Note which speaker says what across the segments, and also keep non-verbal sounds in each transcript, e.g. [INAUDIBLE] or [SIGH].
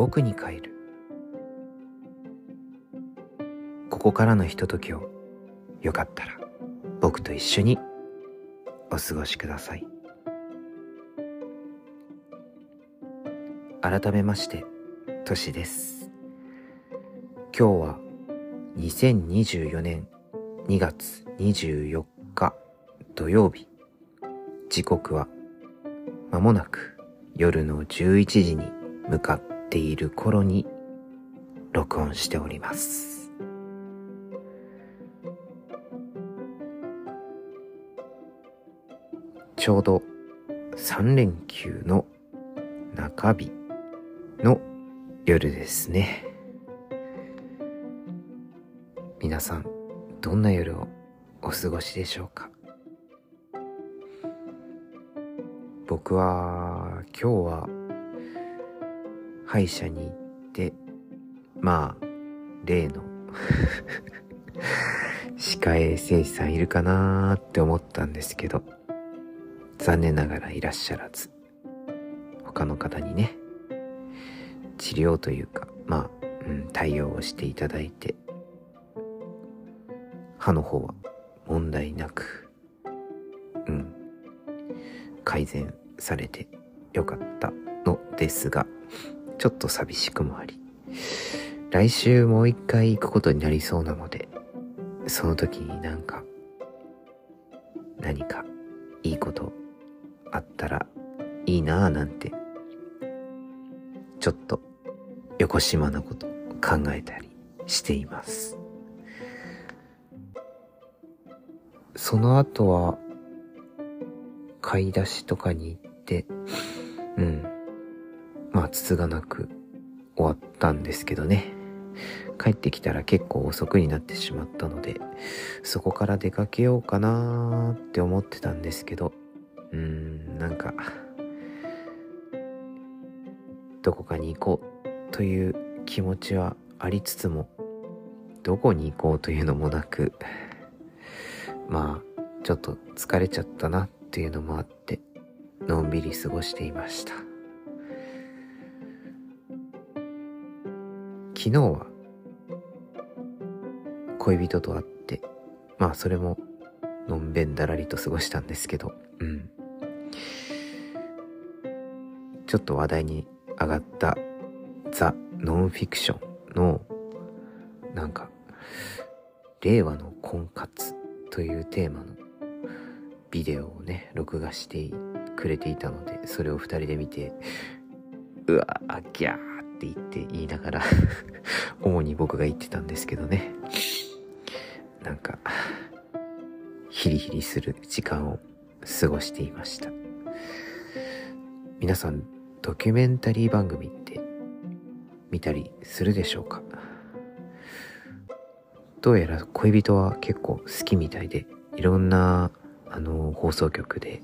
Speaker 1: 僕に帰る。ここからのひとときをよかったら僕と一緒にお過ごしください。改めましてとしです。今日は2024年2月24日土曜日。時刻は間もなく夜の11時に向かっている頃に録音しております。ちょうど3連休の中日の夜ですね。皆さんどんな夜をお過ごしでしょうか？僕は今日は歯医者に行ってまあ例の [LAUGHS] 歯科衛生士さんいるかなーって思ったんですけど残念ながらいらっしゃらず他の方にね治療というかまあ、うん、対応をしていただいて歯の方は問題なくうん改善されてよかったのですが、ちょっと寂しくもあり、来週もう一回行くことになりそうなので、その時になんか、何かいいことあったらいいなぁなんて、ちょっと横島なこと考えたりしています。その後は、買い出しとかに行って、うん。つつがなく終わったんですけどね。帰ってきたら結構遅くになってしまったので、そこから出かけようかなーって思ってたんですけど、うーん、なんか、どこかに行こうという気持ちはありつつも、どこに行こうというのもなく、まあ、ちょっと疲れちゃったなっていうのもあって、のんびり過ごしていました。昨日は恋人と会って、まあそれものんべんだらりと過ごしたんですけど、うん。ちょっと話題に上がったザ・ノンフィクションのなんか令和の婚活というテーマのビデオをね録画してくれていたのでそれを二人で見てうわあギャーって言って言いながら [LAUGHS] 主に僕が言ってたんですけどね。なんかヒリヒリする時間を過ごしていました。皆さんドキュメンタリー番組って見たりするでしょうか？どうやら恋人は結構好きみたいでいろんなあの放送局で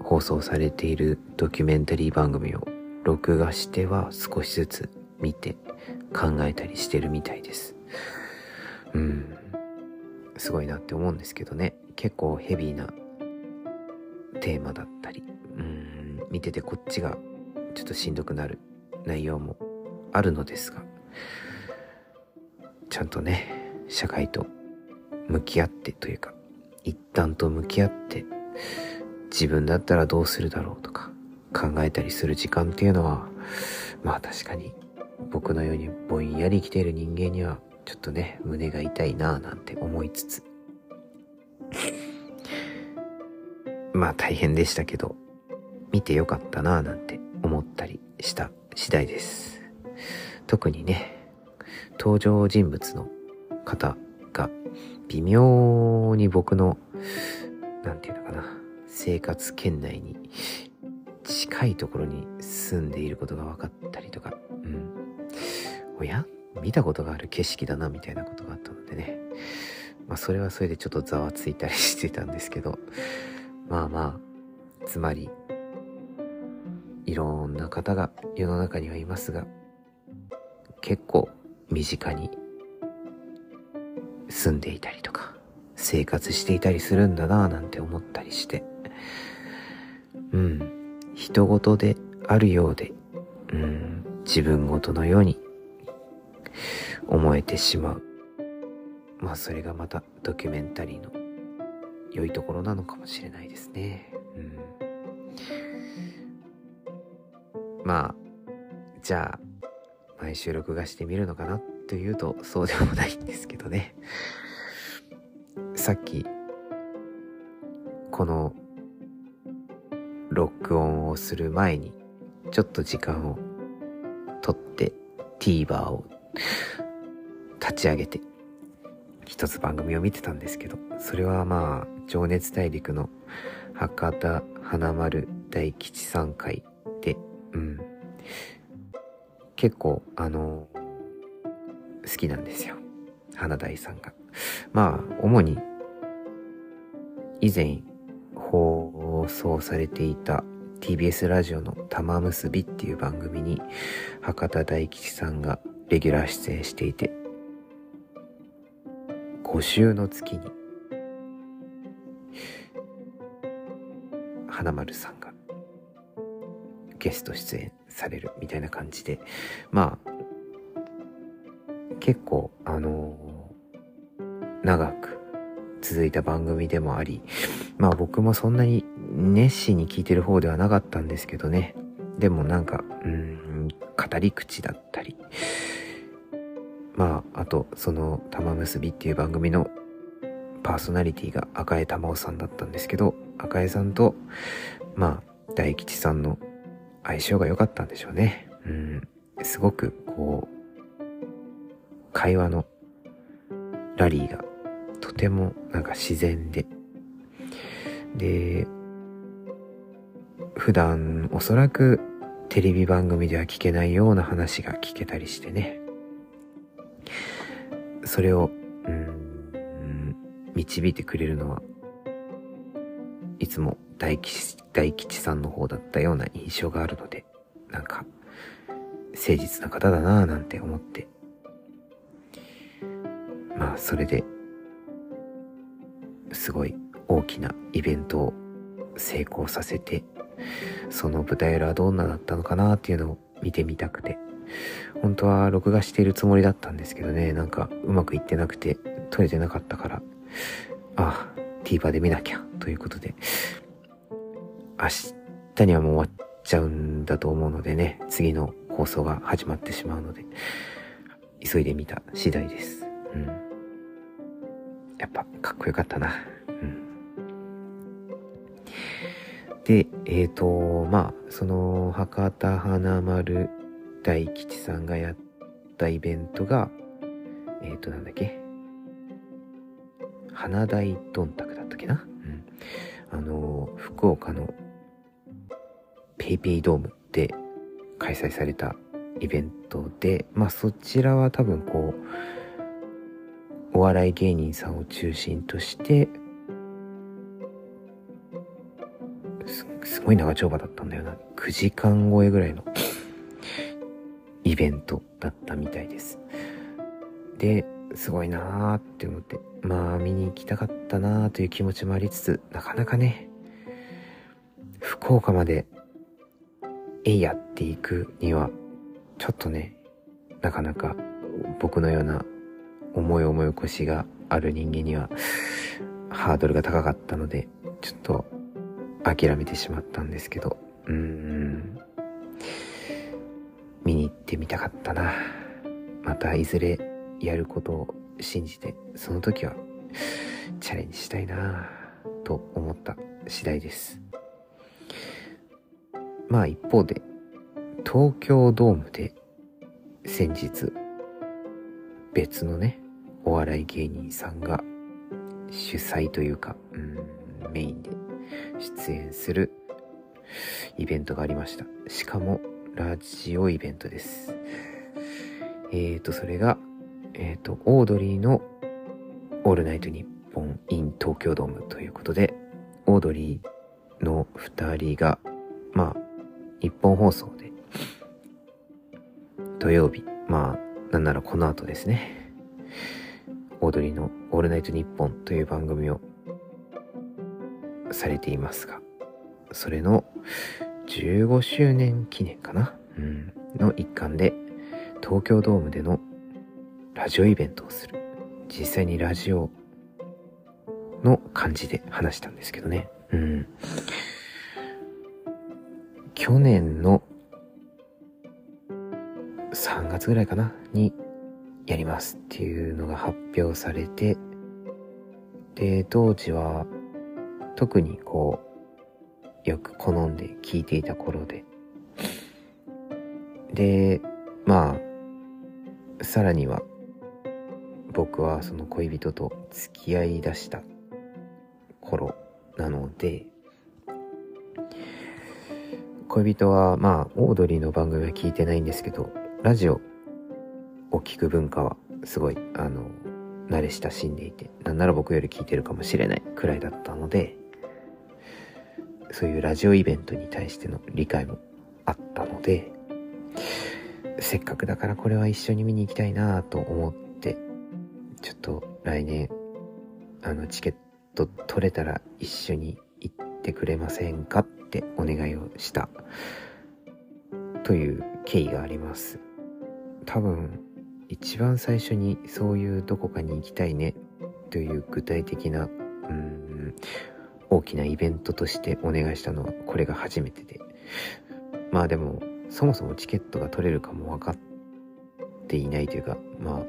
Speaker 1: 放送されているドキュメンタリー番組を録画しては少しずつ見て考えたりしてるみたいです。うん。すごいなって思うんですけどね。結構ヘビーなテーマだったり、うん、見ててこっちがちょっとしんどくなる内容もあるのですが、ちゃんとね、社会と向き合ってというか、一旦と向き合って自分だったらどうするだろうとか考えたりする時間っていうのは、まあ確かに僕のようにぼんやり生きている人間にはちょっとね、胸が痛いなぁなんて思いつつ。[LAUGHS] まあ大変でしたけど、見てよかったなぁなんて思ったりした次第です。特にね、登場人物の方が微妙に僕の、なんていうのかな、生活圏内に近いところに住んでいることが分かったりとか、うん。おや？見たことがある景色だな、みたいなことがあったのでね。まあ、それはそれでちょっとざわついたりしてたんですけど、まあまあ、つまり、いろんな方が世の中にはいますが、結構身近に住んでいたりとか、生活していたりするんだなぁなんて思ったりして、うん。人事であるようで、うん、自分ごとのように思えてしまう。まあそれがまたドキュメンタリーの良いところなのかもしれないですね。うん、まあ、じゃあ、毎週録画してみるのかなというとそうでもないんですけどね。さっき、この録音をする前に、ちょっと時間をとって TVer を立ち上げて、一つ番組を見てたんですけど、それはまあ、情熱大陸の博多華丸大吉さん会で、うん。結構、あの好きなんですよ。花大さんが。まあ、主に、以前放送されていた TBS ラジオの玉結びっていう番組に博多大吉さんがレギュラー出演していて、5週の月に、花丸さんがゲスト出演されるみたいな感じで、まあ、結構、あの、長く続いた番組でもあり、まあ僕もそんなに熱心に聞いてる方ではなかったんですけどね。でもなんか、うん、語り口だったり、まあ、あと、その、玉結びっていう番組のパーソナリティが赤江玉緒さんだったんですけど、赤江さんと、まあ、大吉さんの相性が良かったんでしょうね。うん、すごく、こう、会話のラリーがとてもなんか自然で、で、普段おそらくテレビ番組では聞けないような話が聞けたりしてね。それを、うん、導いてくれるのは、いつも大吉、大吉さんの方だったような印象があるので、なんか、誠実な方だなぁなんて思ってまあそれですごい大きなイベントを成功させてその舞台裏はどんなだったのかなっていうのを見てみたくて。本当は録画しているつもりだったんですけどね。なんかうまくいってなくて撮れてなかったから。ああ TVer で見なきゃ。ということで。明日にはもう終わっちゃうんだと思うのでね。次の放送が始まってしまうので。急いで見た次第です。うん。やっぱかっこよかったな。で、えっ、ー、と、まあ、その、博多華丸大吉さんがやったイベントが、えっ、ー、と、なんだっけ？花大どんたくだったっけな？うん。あの、福岡のペイペイドームで開催されたイベントで、まあそちらは多分こう、お笑い芸人さんを中心としてごい長丁場だったんだよな。9時間超えぐらいのイベントだったみたいです。ですごいなーって思ってまあ見に行きたかったなーという気持ちもありつつなかなかね福岡までえいやっていくにはちょっとねなかなか僕のような重い思い起こしがある人間にはハードルが高かったので、ちょっと諦めてしまったんですけど、うーん、見に行ってみたかったな。またいずれやることを信じて、その時はチャレンジしたいなと思った次第です。まあ一方で、東京ドームで先日別のね、お笑い芸人さんが主催というか、うん、メインで出演するイベントがありました。しかも、ラジオイベントです。えーと、それが、えーと、オードリーのオールナイトニッポン in 東京ドームということで、オードリーの二人が、まあ、日本放送で、土曜日、まあ、なんならこの後ですね、オードリーのオールナイトニッポンという番組をされていますが、それの15周年記念かな？うん。の一環で東京ドームでのラジオイベントをする。実際にラジオの感じで話したんですけどね。うん。去年の3月ぐらいかな？にやりますっていうのが発表されて、で、当時は特にこう、よく好んで聴いていた頃で、で、まあ、さらには僕はその恋人と付き合いだした頃なので、恋人はまあ、オードリーの番組は聞いてないんですけど、ラジオを聞く文化はすごい、あの、慣れ親しんでいて、なんなら僕より聞いてるかもしれないくらいだったので、そういうラジオイベントに対しての理解もあったので、せっかくだからこれは一緒に見に行きたいなと思って、ちょっと来年、あの、チケット取れたら一緒に行ってくれませんかってお願いをした、という経緯があります。多分、一番最初にそういうどこかに行きたいねという具体的な、うん、大きなイベントとしてお願いしたのはこれが初めてで。まあでも、そもそもチケットが取れるかも分かっていないというか、まあ、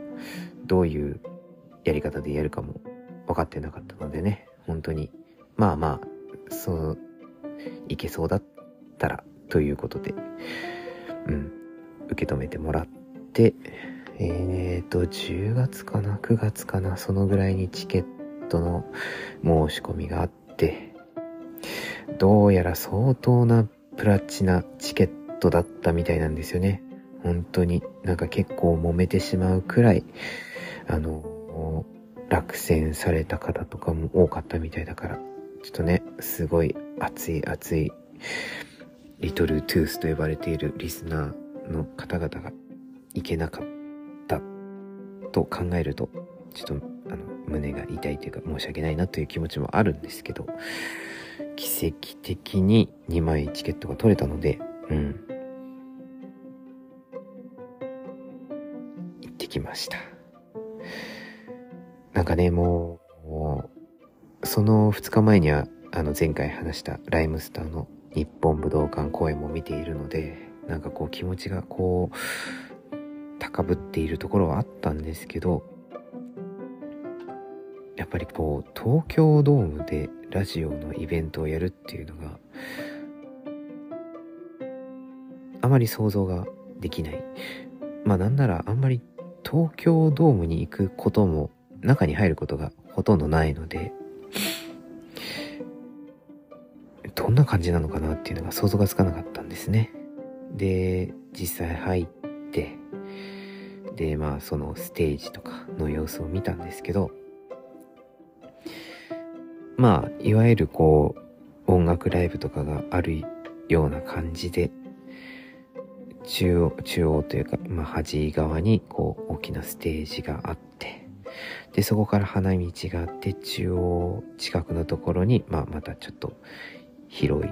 Speaker 1: どういうやり方でやるかも分かってなかったのでね、本当に、まあまあ、そう、いけそうだったらということで、うん、受け止めてもらって、えーと、10月かな ?9 月かな？そのぐらいにチケットの申し込みがあって、どうやら相当なプラチナチケットだったみたいなんですよね。本当になんか結構揉めてしまうくらい、あの、落選された方とかも多かったみたいだから、ちょっとね、すごい熱い熱い、リトルトゥースと呼ばれているリスナーの方々がいけなかったと考えると、ちょっとあの胸が痛いというか申し訳ないなという気持ちもあるんですけど、奇跡的に2枚チケットが取れたので、うん。行ってきました。なんかね、もう、その2日前には、あの前回話したライムスターの日本武道館公演も見ているので、なんかこう気持ちがこう、高ぶっているところはあったんですけど、やっぱりこう、東京ドームでラジオのイベントをやるっていうのが、あまり想像ができない。まあなんならあんまり東京ドームに行くことも中に入ることがほとんどないので、どんな感じなのかなっていうのが想像がつかなかったんですね。で、実際入って、で、まあそのステージとかの様子を見たんですけど、まあ、いわゆるこう、音楽ライブとかがあるような感じで、中央、中央というか、まあ、端側にこう大きなステージがあって、で、そこから花道があって、中央近くのところに、まあ、またちょっと広い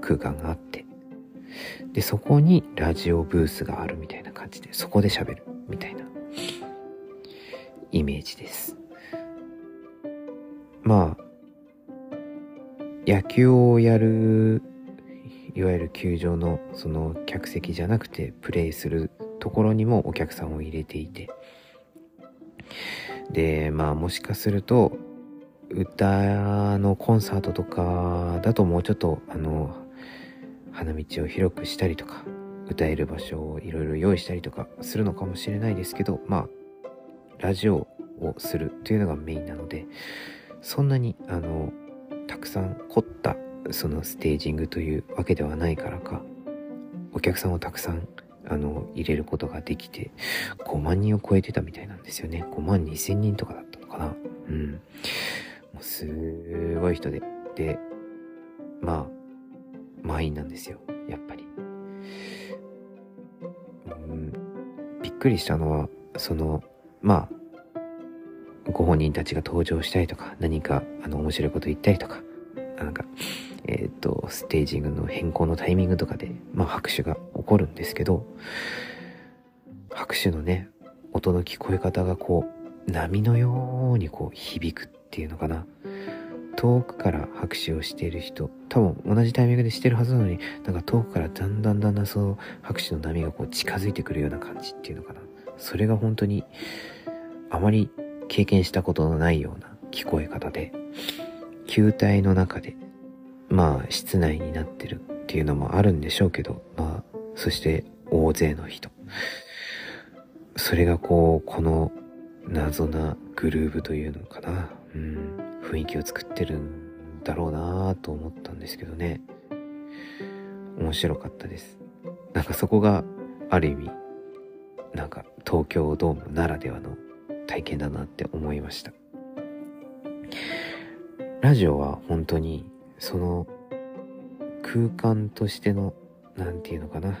Speaker 1: 空間があって、で、そこにラジオブースがあるみたいな感じで、そこで喋るみたいなイメージです。まあ、野球をやるいわゆる球場のその客席じゃなくてプレイするところにもお客さんを入れていて。でまあもしかすると歌のコンサートとかだともうちょっとあの花道を広くしたりとか歌える場所をいろいろ用意したりとかするのかもしれないですけどまあラジオをするというのがメインなのでそんなにあのたくさん凝ったそのステージングというわけではないからか、お客さんをたくさん、あの、入れることができて、5万人を超えてたみたいなんですよね。5万2千人とかだったのかな。うん。もうすごい人で。で、まあ、満員なんですよ。やっぱり。うん、びっくりしたのは、その、まあ、ご本人たちが登場したりとか、何か、あの、面白いこと言ったりとか、なんか、えっ、ー、と、ステージングの変更のタイミングとかで、まあ拍手が起こるんですけど、拍手のね、音の聞こえ方がこう、波のようにこう響くっていうのかな。遠くから拍手をしている人、多分同じタイミングでしてるはずなのに、なんか遠くからだんだんだんだんその拍手の波がこう近づいてくるような感じっていうのかな。それが本当にあまり経験したことのないような聞こえ方で、球体の中で、まあ室内になってるっていうのもあるんでしょうけど、まあ、そして大勢の人。それがこう、この謎なグルーブというのかな。うん、雰囲気を作ってるんだろうなと思ったんですけどね。面白かったです。なんかそこがある意味、なんか東京ドームならではの体験だなって思いました。ラジオは本当にその空間としての、なんていうのかな、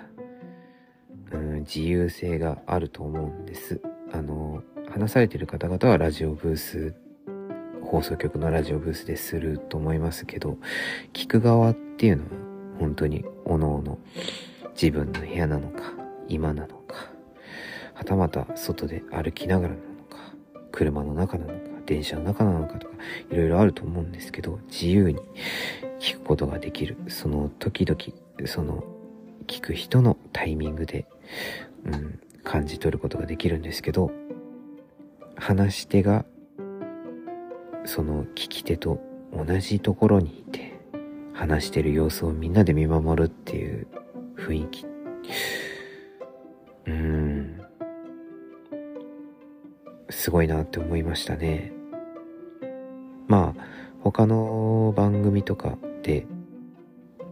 Speaker 1: うん、自由性があると思うんです。あの、話されてる方々はラジオブース、放送局のラジオブースですると思いますけど、聞く側っていうのは本当に各々自分の部屋なのか、今なのか、はたまた外で歩きながらなの、車の中なのか、電車の中なのかとか、いろいろあると思うんですけど、自由に聞くことができる。その時々、その聞く人のタイミングで、うん、感じ取ることができるんですけど、話し手が、その聞き手と同じところにいて、話してる様子をみんなで見守るっていう雰囲気。うーん。すごいなって思いましたね。まあ、他の番組とかで、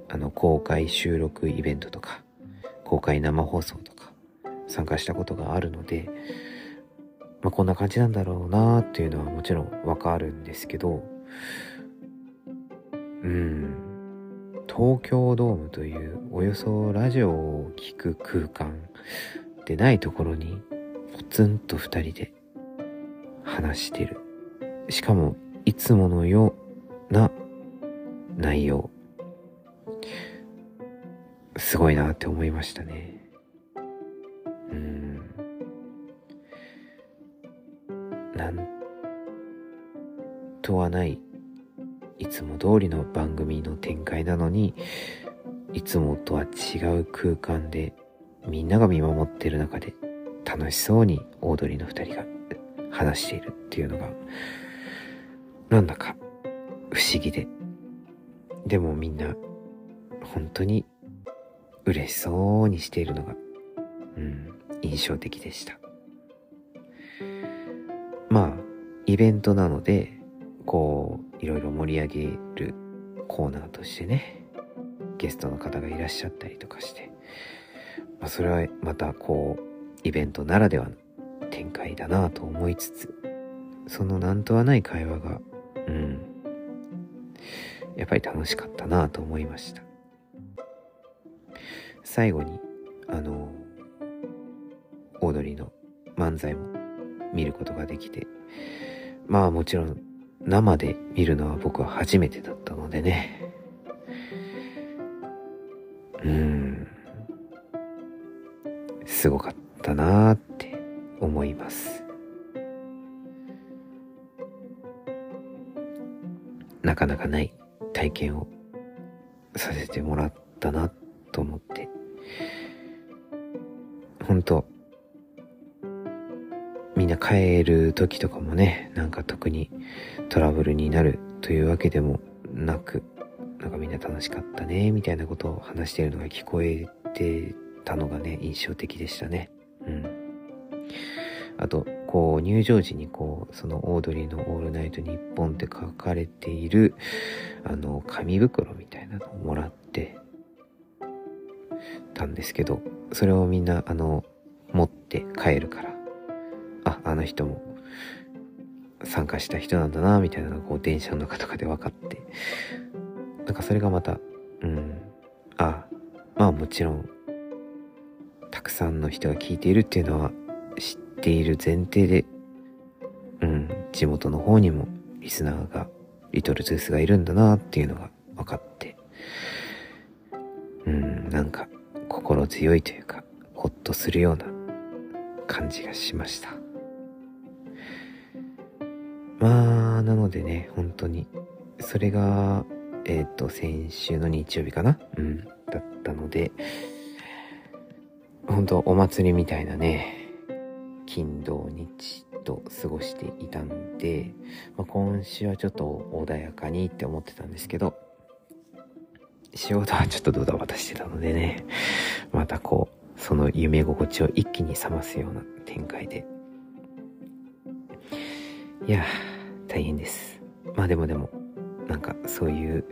Speaker 1: あの、公開収録イベントとか、公開生放送とか、参加したことがあるので、まあ、こんな感じなんだろうなっていうのはもちろんわかるんですけど、うん、東京ドームというおよそラジオを聴く空間でないところにポツンと二人で話してる。しかもいつものような内容。すごいなって思いましたね。うん。なんとはない、いつも通りの番組の展開なのに、いつもとは違う空間でみんなが見守ってる中で楽しそうにオードリーの二人が話しているっていうのが、なんだか不思議で、でもみんな本当に嬉しそうにしているのが、うん、印象的でした。まあ、イベントなので、こう、いろいろ盛り上げるコーナーとしてね、ゲストの方がいらっしゃったりとかして、まあ、それはまたこう、イベントならではの展開だなと思いつつ、そのなんとはない会話が、うん、やっぱり楽しかったなと思いました。最後に、あの、オードリーの漫才も見ることができて、まあもちろん生で見るのは僕は初めてだったのでね。うん。すごかったなーって思います。なかなかない体験をさせてもらったなと思って本当みんな帰る時とかもね、なんか特にトラブルになるというわけでもなく、なんかみんな楽しかったね、みたいなことを話しているのが聞こえてたのがね、印象的でしたね。と、こう、入場時にこう、そのオードリーのオールナイトニッポンって書かれている、あの、紙袋みたいなのをもらってたんですけど、それをみんな、あの、持って帰るから、あ、あの人も参加した人なんだな、みたいなのがこう電車の中とかで分かって、なんかそれがまた、うん、あ、まあもちろん、たくさんの人が聞いているっていうのは知っている前提で、うん、地元の方にもリスナーが、リトルトゥースがいるんだなっていうのが分かって、うん、なんか心強いというか、ほっとするような感じがしました。まあ、なのでね、本当に、それが、えっ、ー、と、先週の日曜日かなうん、だったので、本当お祭りみたいなね、金土日と過ごしていたんで、まあ、今週はちょっと穏やかにって思ってたんですけど、仕事はちょっとドタバタしてたのでね、またこう、その夢心地を一気に冷ますような展開で。いや大変です。まあでもでも、なんかそういう、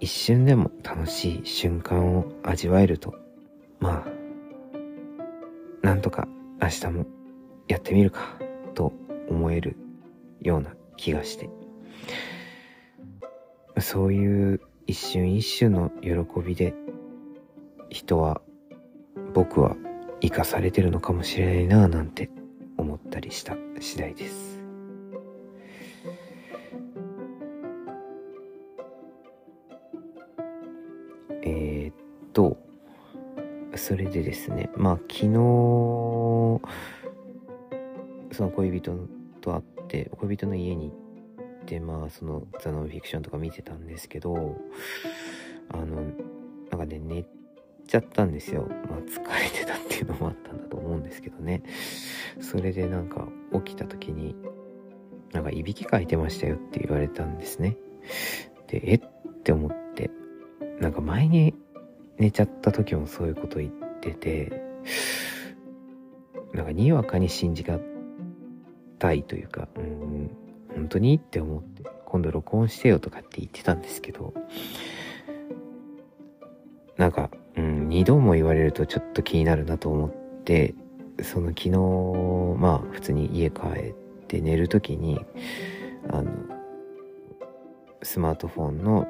Speaker 1: 一瞬でも楽しい瞬間を味わえると、まあ、なんとか明日もやってみるかと思えるような気がして、そういう一瞬一瞬の喜びで人は僕は生かされてるのかもしれないなぁなんて思ったりした次第です。え、っと、それでですね、まあ昨日、その恋人と会って、恋人の家に行って、まあそのザ・ノンフィクションとか見てたんですけど、あの、なんかね、寝ちゃったんですよ。まあ疲れてたっていうのもあったんだと思うんですけどね。それでなんか起きた時に、なんかいびきかいてましたよって言われたんですね。で、え？って思って、なんか前に寝ちゃった時もそういうこと言ってて、なんかにわかに信じがたいというか、うん、本当にって思って、今度録音してよとかって言ってたんですけど、なんか、うん、二度も言われるとちょっと気になるなと思って、その昨日、まあ普通に家帰って寝る時に、あの、スマートフォンの、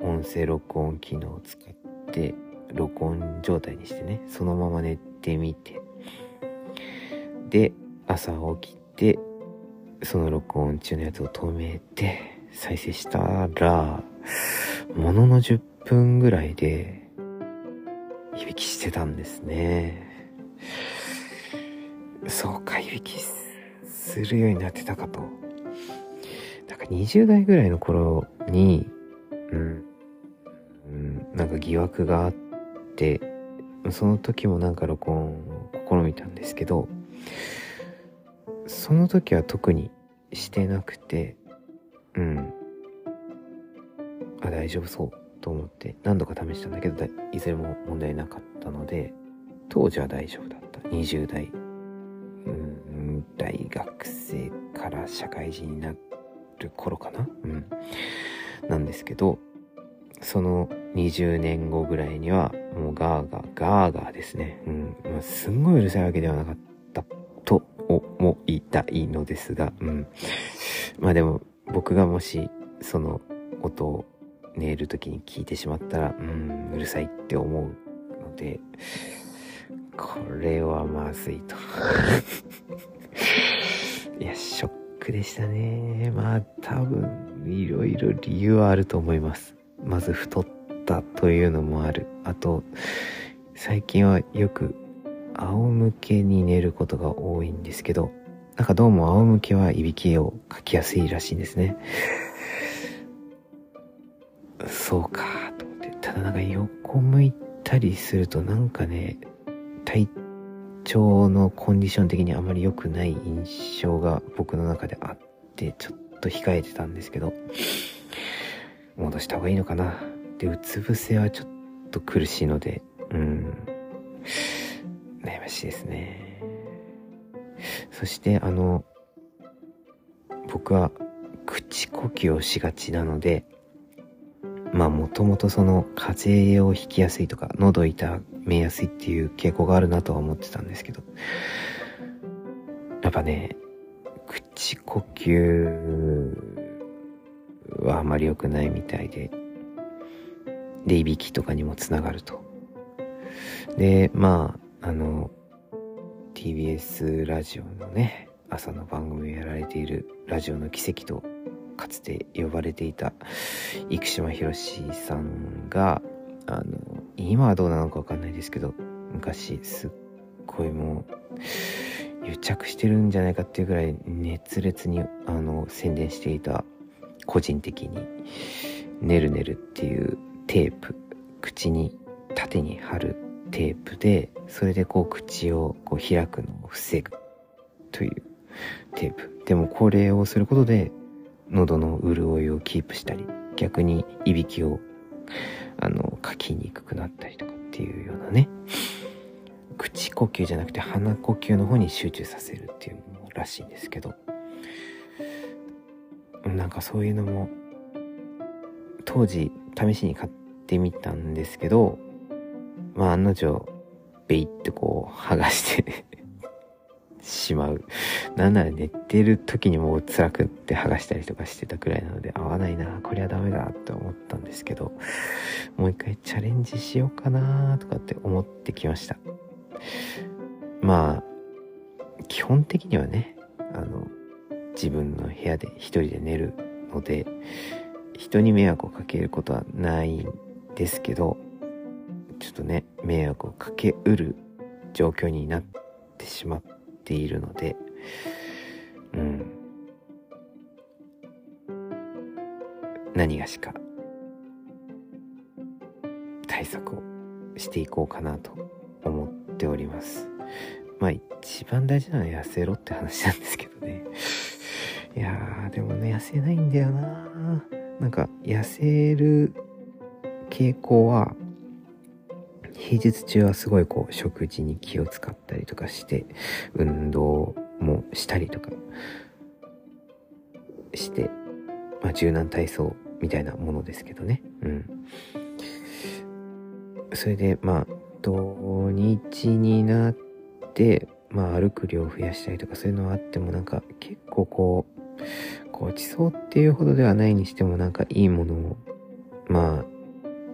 Speaker 1: あの、音声録音機能を使って、録音状態にしてね、そのまま寝てみて、で、朝起きて、その録音中のやつを止めて、再生したら、ものの10分ぐらいで、いびきしてたんですね。そうか、いびきするようになってたかと。なんか20代ぐらいの頃に、うん、うん、なんか疑惑があって、その時もなんか録音を試みたんですけど、その時は特にしてなくて、うん。あ、大丈夫そうと思って何度か試したんだけど、いずれも問題なかったので、当時は大丈夫だった。20代、うん、大学生から社会人になる頃かなうん。なんですけど、その20年後ぐらいには、もうガーガー、ガーガーですね。うん。まあ、すんごいうるさいわけではなかったと思いたいのですが、うん。まあでも、僕がもし、その音を寝る時に聞いてしまったら、うん、うるさいって思うので、これはまずいと。[LAUGHS] いや、ショックでしたね。まあ多分、いろいろ理由はあると思います。まず太ったというのもある。あと、最近はよく仰向けに寝ることが多いんですけど、なんかどうも仰向けはいびきをかきやすいらしいんですね。そうか、と思って。ただなんか横向いたりするとなんかね、体調のコンディション的にあまり良くない印象が僕の中であって、ちょっと控えてたんですけど、戻した方がいいのかな。で、うつ伏せはちょっと苦しいので、うん。悩ましいですね。そしてあの、僕は口呼吸をしがちなので、まあもともとその風邪をひきやすいとか喉痛めやすいっていう傾向があるなとは思ってたんですけど、やっぱね、口呼吸はあまり良くないみたいで、で、いびきとかにもつながると。で、まあ、あの、TBS ラジオのね、朝の番組をやられているラジオの奇跡とかつて呼ばれていた生島博さんがあの、今はどうなのかわかんないですけど、昔すっごいもう、癒着してるんじゃないかっていうぐらい熱烈にあの宣伝していた個人的にねるねるっていうテープ口に縦に貼るテープでそれでこう口をこう開くのを防ぐというテープ。でもこれをすることで喉の潤いをキープしたり逆にいびきをあのかきにくくなったりとかっていうようなね。口呼吸じゃなくて鼻呼吸の方に集中させるっていうのらしいんですけど。なんかそういうのも当時試しに買ってみたんですけどまあ案の定ベイってこう剥がして [LAUGHS] しまう。なんなら寝てる時にもう辛くって剥がしたりとかしてたくらいなので合わないな、これはダメだって思ったんですけど、もう一回チャレンジしようかなとかって思ってきました。まあ、基本的にはね、あの、自分の部屋で一人で寝るので、人に迷惑をかけることはないんですけど、迷惑をかけうる状況になってしまっているので、うん。何がしか対策をしていこうかなと思っております。まあ一番大事なのは痩せろって話なんですけどね。[LAUGHS] いやー、でもね、痩せないんだよななんか、痩せる傾向は、平日中はすごいこう、食事に気を使ったりとかして、運動もしたりとかして、まあ、柔軟体操みたいなものですけどね。うん。それで、まあ、土日になって、まあ、歩く量を増やしたりとかそういうのはあってもなんか結構こうごちそうっていうほどではないにしてもなんかいいものを、ま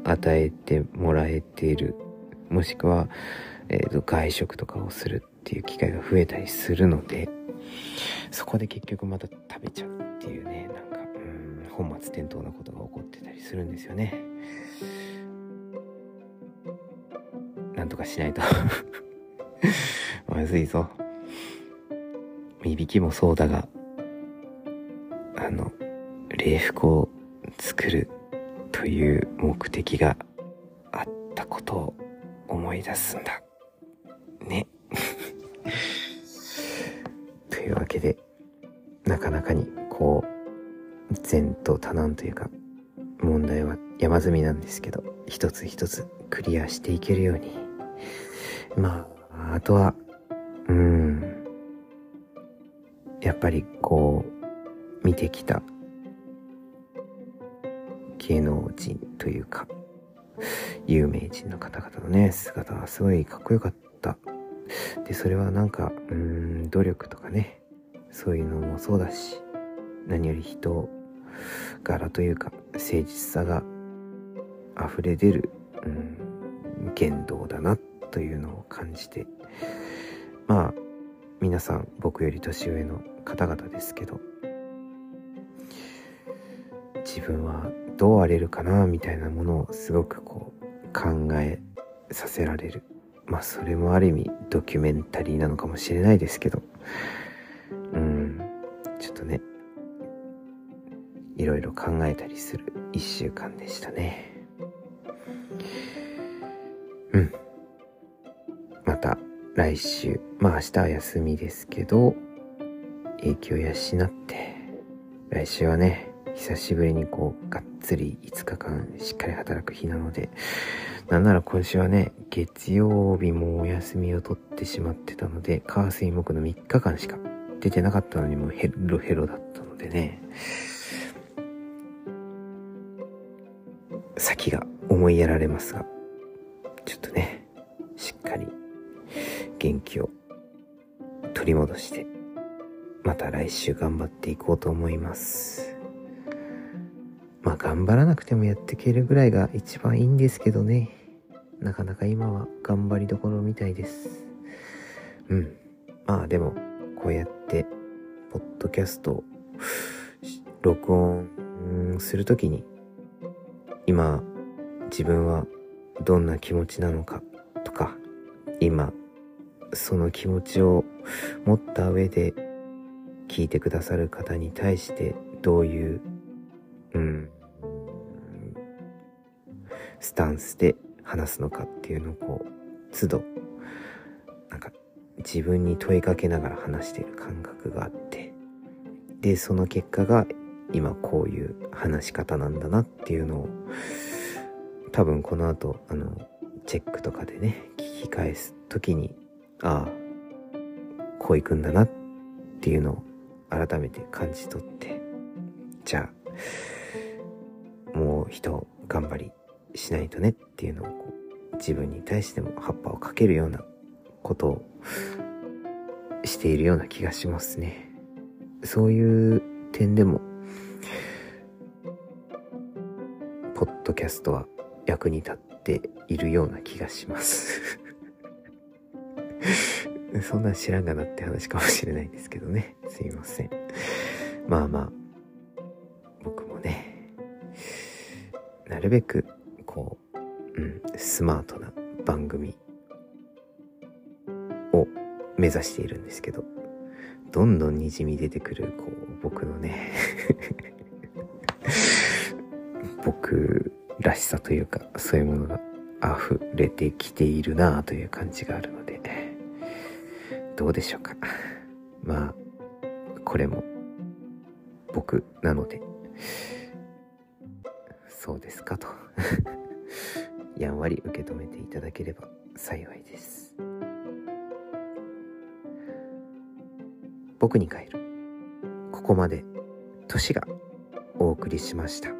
Speaker 1: あ、与えてもらえている。もしくは、え、ー、と、外食とかをするっていう機会が増えたりするので、そこで結局また食べちゃうっていうね、なんか、うん、本末転倒なことが起こってたりするんですよね。なんとかしないと [LAUGHS] まずいぞ。いびきもそうだが、あの、礼服を作るという目的があったことを思い出すんだ。ね。[LAUGHS] というわけで、なかなかにこう、善と多難というか、問題は山積みなんですけど、一つ一つクリアしていけるように。まあ、あとは、うん、やっぱりこう、見てきた芸能人というか、有名人の方々のね、姿はすごいかっこよかった。で、それはなんか、うん、努力とかね、そういうのもそうだし、何より人柄というか、誠実さが溢れ出る、うん、言動だなというのを感じて、まあ、皆さん僕より年上の方々ですけど、自分はどうあれるかなみたいなものをすごくこう考えさせられる。まあそれもある意味ドキュメンタリーなのかもしれないですけど。うん。ちょっとねいろいろ考えたりする一週間でしたね。うん。また来週。まあ明日は休みですけど影響養って来週はね久しぶりにこう、がっつり5日間しっかり働く日なので、なんなら今週はね、月曜日もお休みを取ってしまってたので、火水木の3日間しか出てなかったのにもヘロヘロだったのでね、先が思いやられますが、ちょっとね、しっかり元気を取り戻して、また来週頑張っていこうと思います。まあ頑張らなくてもやっていけるぐらいが一番いいんですけどね。なかなか今は頑張りどころみたいです。うん。まあでも、こうやって、ポッドキャストを録音するときに、今、自分はどんな気持ちなのかとか今その気持ちを持った上で聞いてくださる方に対してどういううん。スタンスで話すのかっていうのをこう都度なんか自分に問いかけながら話している感覚があって。でその結果が今こういう話し方なんだなっていうのを多分この後あのチェックとかでね聞き返す時にああこういくんだなっていうのを改めて感じ取って。じゃあ人頑張りしないとねっていうのをこう自分に対しても葉っぱをかけるようなことをしているような気がしますねそういう点でもポッドキャストは役に立っているような気がします [LAUGHS] そんなん知らんがなって話かもしれないんですけどね。すいません。まあまあ、なるべく、こう、うん、スマートな番組を目指しているんですけど、どんどんにじみ出てくる、こう、僕のね [LAUGHS] 僕らしさというか、そういうものが溢れてきているなという感じがあるので、どうでしょうか。まあ、これも僕なので、そうですかと。[LAUGHS] やんわり受け止めていただければ幸いです。僕に帰る。ここまで、年がお送りしました。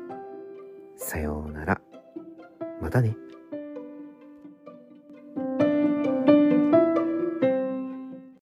Speaker 1: さようなら。またね。